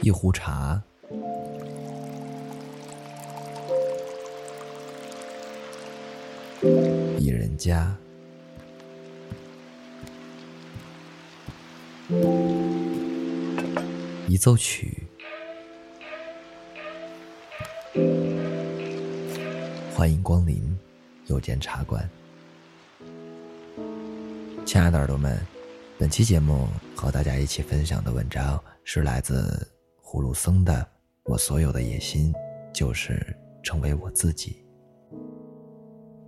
一壶茶，一人家，一奏曲。欢迎光临有间茶馆，亲爱的耳朵们，本期节目和大家一起分享的文章是来自。葫芦僧的，我所有的野心就是成为我自己。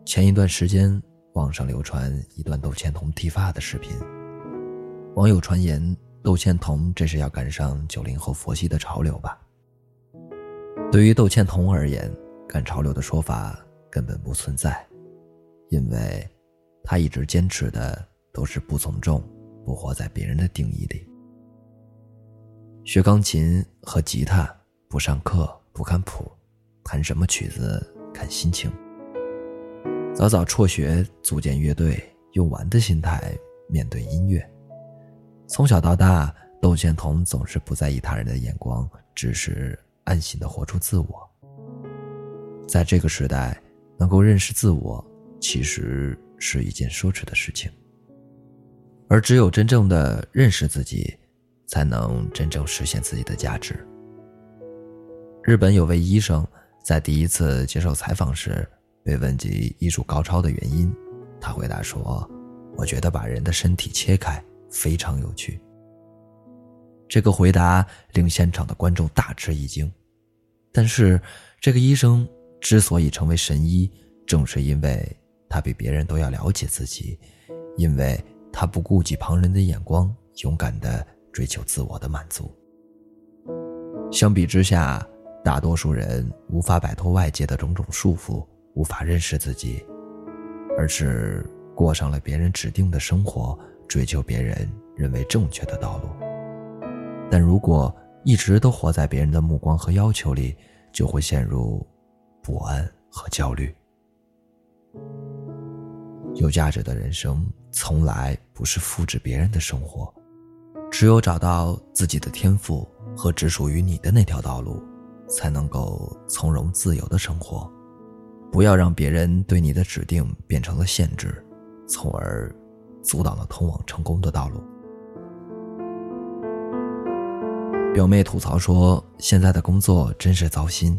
前一段时间，网上流传一段窦倩童剃发的视频，网友传言窦倩童这是要赶上九零后佛系的潮流吧？对于窦倩童而言，赶潮流的说法根本不存在，因为他一直坚持的都是不从众，不活在别人的定义里。学钢琴和吉他，不上课不看谱，弹什么曲子看心情。早早辍学组建乐队，用玩的心态面对音乐。从小到大，窦倩童总是不在意他人的眼光，只是安心的活出自我。在这个时代，能够认识自我，其实是一件奢侈的事情。而只有真正的认识自己。才能真正实现自己的价值。日本有位医生在第一次接受采访时被问及医术高超的原因，他回答说：“我觉得把人的身体切开非常有趣。”这个回答令现场的观众大吃一惊。但是，这个医生之所以成为神医，正是因为他比别人都要了解自己，因为他不顾及旁人的眼光，勇敢的。追求自我的满足。相比之下，大多数人无法摆脱外界的种种束缚，无法认识自己，而是过上了别人指定的生活，追求别人认为正确的道路。但如果一直都活在别人的目光和要求里，就会陷入不安和焦虑。有价值的人生，从来不是复制别人的生活。只有找到自己的天赋和只属于你的那条道路，才能够从容自由的生活。不要让别人对你的指定变成了限制，从而阻挡了通往成功的道路。表妹吐槽说：“现在的工作真是糟心。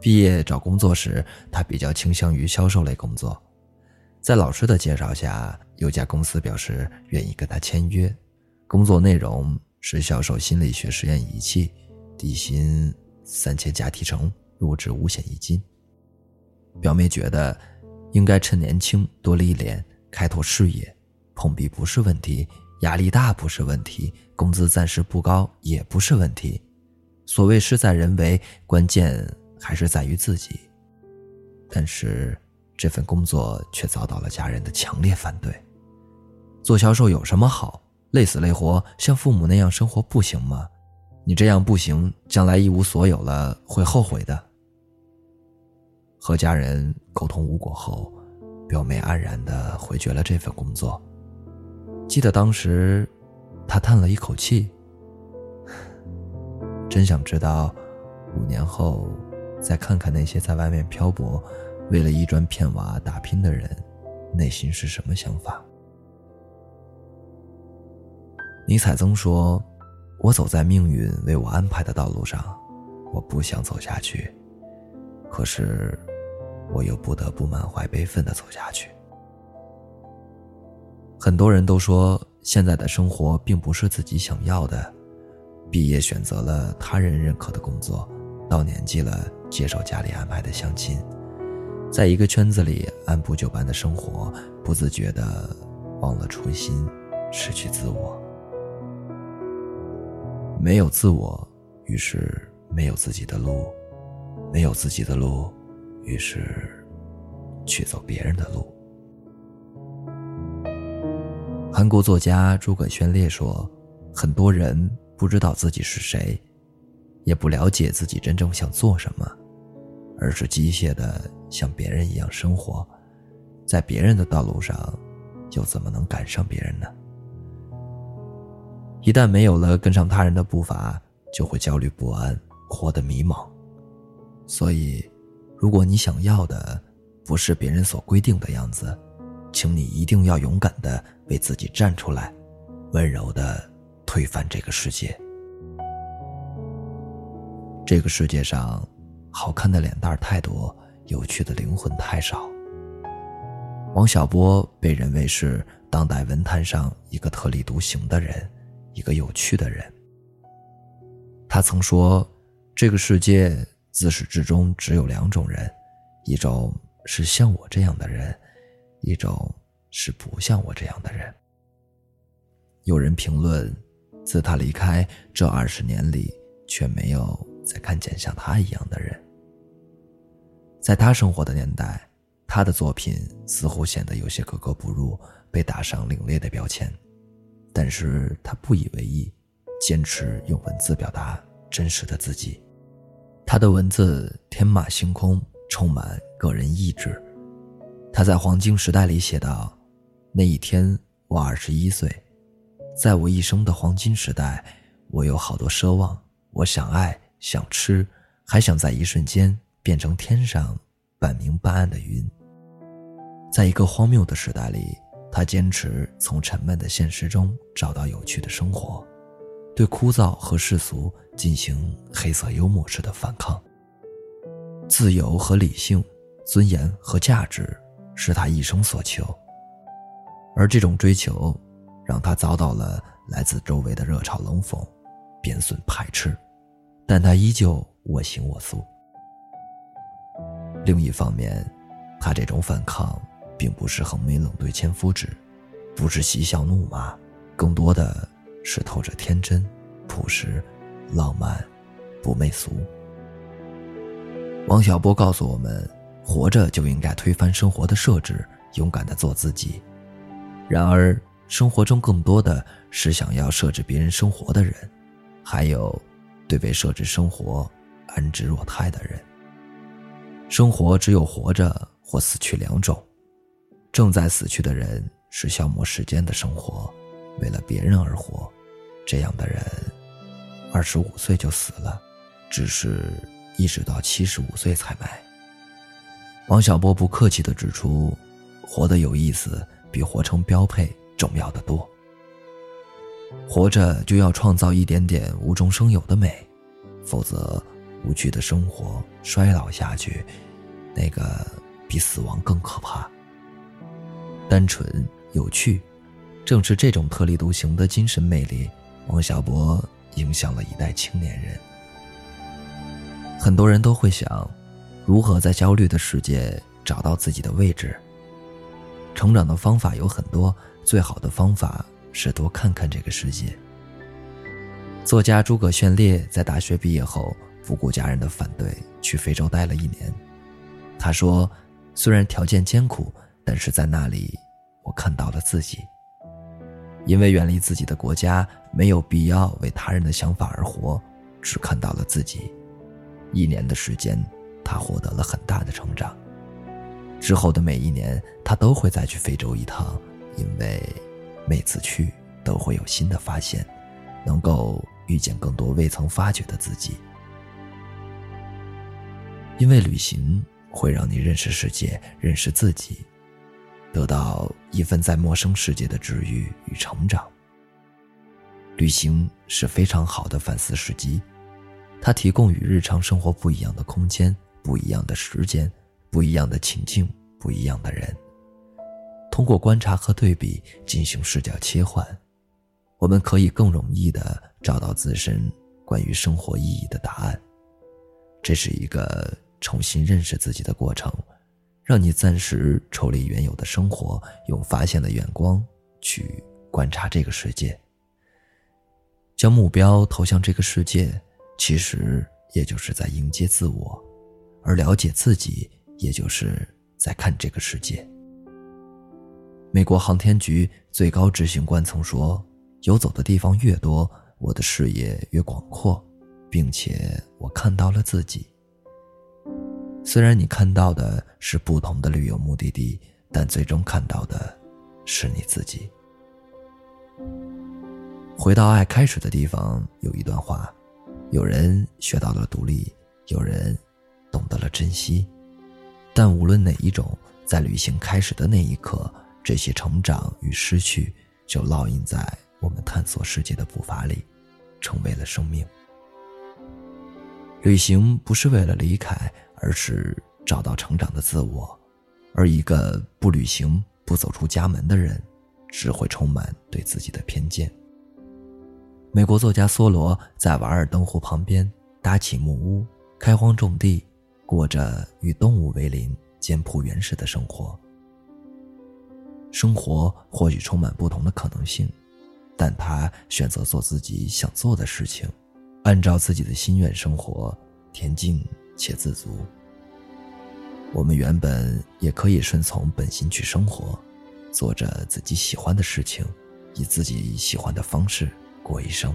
毕业找工作时，她比较倾向于销售类工作。在老师的介绍下，有家公司表示愿意跟她签约。”工作内容是销售心理学实验仪器，底薪三千加提成，入职五险一金。表妹觉得，应该趁年轻多历练，开拓视野。碰壁不是问题，压力大不是问题，工资暂时不高也不是问题。所谓事在人为，关键还是在于自己。但是这份工作却遭到了家人的强烈反对。做销售有什么好？累死累活，像父母那样生活不行吗？你这样不行，将来一无所有了会后悔的。和家人沟通无果后，表妹黯然的回绝了这份工作。记得当时，她叹了一口气。真想知道，五年后，再看看那些在外面漂泊，为了一砖片瓦打拼的人，内心是什么想法。尼采曾说：“我走在命运为我安排的道路上，我不想走下去，可是，我又不得不满怀悲愤的走下去。”很多人都说，现在的生活并不是自己想要的，毕业选择了他人认可的工作，到年纪了接受家里安排的相亲，在一个圈子里按部就班的生活，不自觉的忘了初心，失去自我。没有自我，于是没有自己的路；没有自己的路，于是去走别人的路。韩国作家诸葛宣烈说：“很多人不知道自己是谁，也不了解自己真正想做什么，而是机械的像别人一样生活，在别人的道路上，又怎么能赶上别人呢？”一旦没有了跟上他人的步伐，就会焦虑不安，活得迷茫。所以，如果你想要的不是别人所规定的样子，请你一定要勇敢的为自己站出来，温柔的推翻这个世界。这个世界上，好看的脸蛋太多，有趣的灵魂太少。王小波被认为是当代文坛上一个特立独行的人，一个有趣的人。他曾说：“这个世界自始至终只有两种人，一种是像我这样的人，一种是不像我这样的人。”有人评论：“自他离开这二十年里，却没有再看见像他一样的人。”在他生活的年代。他的作品似乎显得有些格格不入，被打上另类的标签，但是他不以为意，坚持用文字表达真实的自己。他的文字天马行空，充满个人意志。他在《黄金时代》里写道：“那一天我二十一岁，在我一生的黄金时代，我有好多奢望，我想爱，想吃，还想在一瞬间变成天上半明半暗的云。”在一个荒谬的时代里，他坚持从沉闷的现实中找到有趣的生活，对枯燥和世俗进行黑色幽默式的反抗。自由和理性，尊严和价值，是他一生所求。而这种追求，让他遭到了来自周围的热嘲冷讽、贬损排斥，但他依旧我行我素。另一方面，他这种反抗。并不是横眉冷对千夫指，不是嬉笑怒骂，更多的是透着天真、朴实、浪漫、不媚俗。王小波告诉我们：活着就应该推翻生活的设置，勇敢的做自己。然而，生活中更多的是想要设置别人生活的人，还有对被设置生活安之若泰的人。生活只有活着或死去两种。正在死去的人是消磨时间的生活，为了别人而活，这样的人，二十五岁就死了，只是一直到七十五岁才埋。王小波不客气地指出，活得有意思比活成标配重要的多。活着就要创造一点点无中生有的美，否则无趣的生活衰老下去，那个比死亡更可怕。单纯有趣，正是这种特立独行的精神魅力，王小波影响了一代青年人。很多人都会想，如何在焦虑的世界找到自己的位置。成长的方法有很多，最好的方法是多看看这个世界。作家诸葛炫烈在大学毕业后，不顾家人的反对，去非洲待了一年。他说：“虽然条件艰苦。”但是在那里，我看到了自己。因为远离自己的国家，没有必要为他人的想法而活，只看到了自己。一年的时间，他获得了很大的成长。之后的每一年，他都会再去非洲一趟，因为每次去都会有新的发现，能够遇见更多未曾发掘的自己。因为旅行会让你认识世界，认识自己。得到一份在陌生世界的治愈与成长。旅行是非常好的反思时机，它提供与日常生活不一样的空间、不一样的时间、不一样的情境、不一样的人。通过观察和对比进行视角切换，我们可以更容易的找到自身关于生活意义的答案。这是一个重新认识自己的过程。让你暂时抽离原有的生活，用发现的眼光去观察这个世界。将目标投向这个世界，其实也就是在迎接自我，而了解自己，也就是在看这个世界。美国航天局最高执行官曾说：“游走的地方越多，我的视野越广阔，并且我看到了自己。”虽然你看到的是不同的旅游目的地，但最终看到的是你自己。回到爱开始的地方，有一段话：有人学到了独立，有人懂得了珍惜。但无论哪一种，在旅行开始的那一刻，这些成长与失去就烙印在我们探索世界的步伐里，成为了生命。旅行不是为了离开，而是找到成长的自我。而一个不旅行、不走出家门的人，只会充满对自己的偏见。美国作家梭罗在瓦尔登湖旁边搭起木屋，开荒种地，过着与动物为邻、简朴原始的生活。生活或许充满不同的可能性，但他选择做自己想做的事情，按照自己的心愿生活，恬静且自足。我们原本也可以顺从本心去生活，做着自己喜欢的事情，以自己喜欢的方式过一生。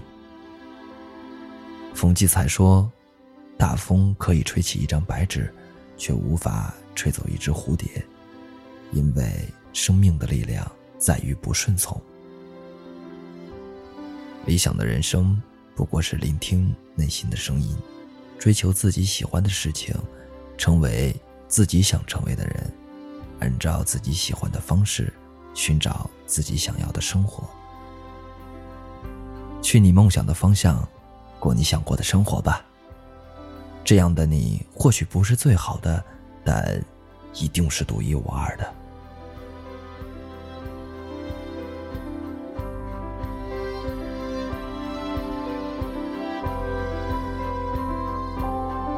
冯骥才说：“大风可以吹起一张白纸，却无法吹走一只蝴蝶，因为生命的力量在于不顺从。理想的人生不过是聆听内心的声音，追求自己喜欢的事情，成为。”自己想成为的人，按照自己喜欢的方式，寻找自己想要的生活。去你梦想的方向，过你想过的生活吧。这样的你或许不是最好的，但一定是独一无二的。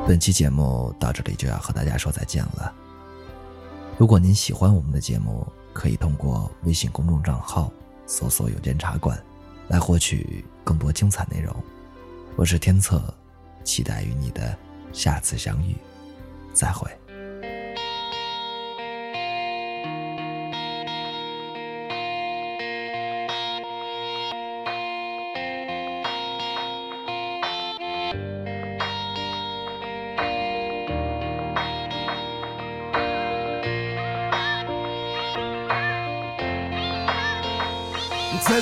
本期节目到这里就要和大家说再见了。如果您喜欢我们的节目，可以通过微信公众账号搜索“有间茶馆”来获取更多精彩内容。我是天策，期待与你的下次相遇，再会。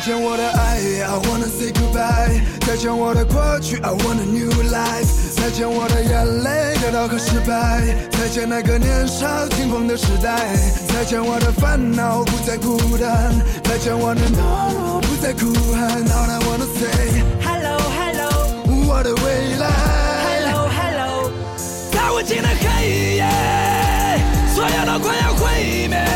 见我的爱，I wanna say goodbye。再见我的过去，I want a new life。再见我的眼泪，跌倒和失败。再见那个年少轻狂的时代。再见我的烦恼，不再孤单。再见我的懦弱，不再哭喊。All I wanna say hello hello，我的未来。Hello hello，在无尽的黑夜，所有都快要毁灭。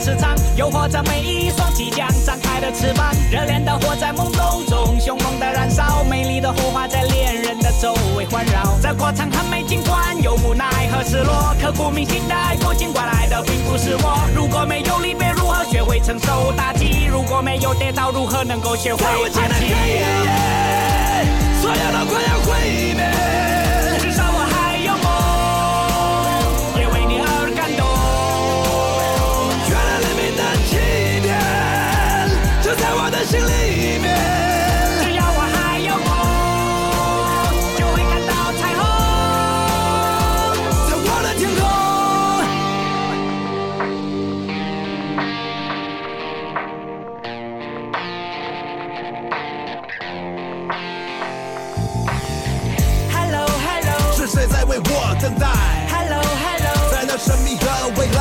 磁场，诱惑着每一双即将张开的翅膀，热烈的火在懵懂中凶猛的燃烧，美丽的火花在恋人的周围环绕。这过程很美，尽管有无奈和失落，刻骨铭心的爱过，尽管来的并不是我。如果没有离别，如何学会承受打击？如果没有跌倒，如何能够学会爬起？所有都快要毁灭。在为我等待。Hello hello 在那神秘的未来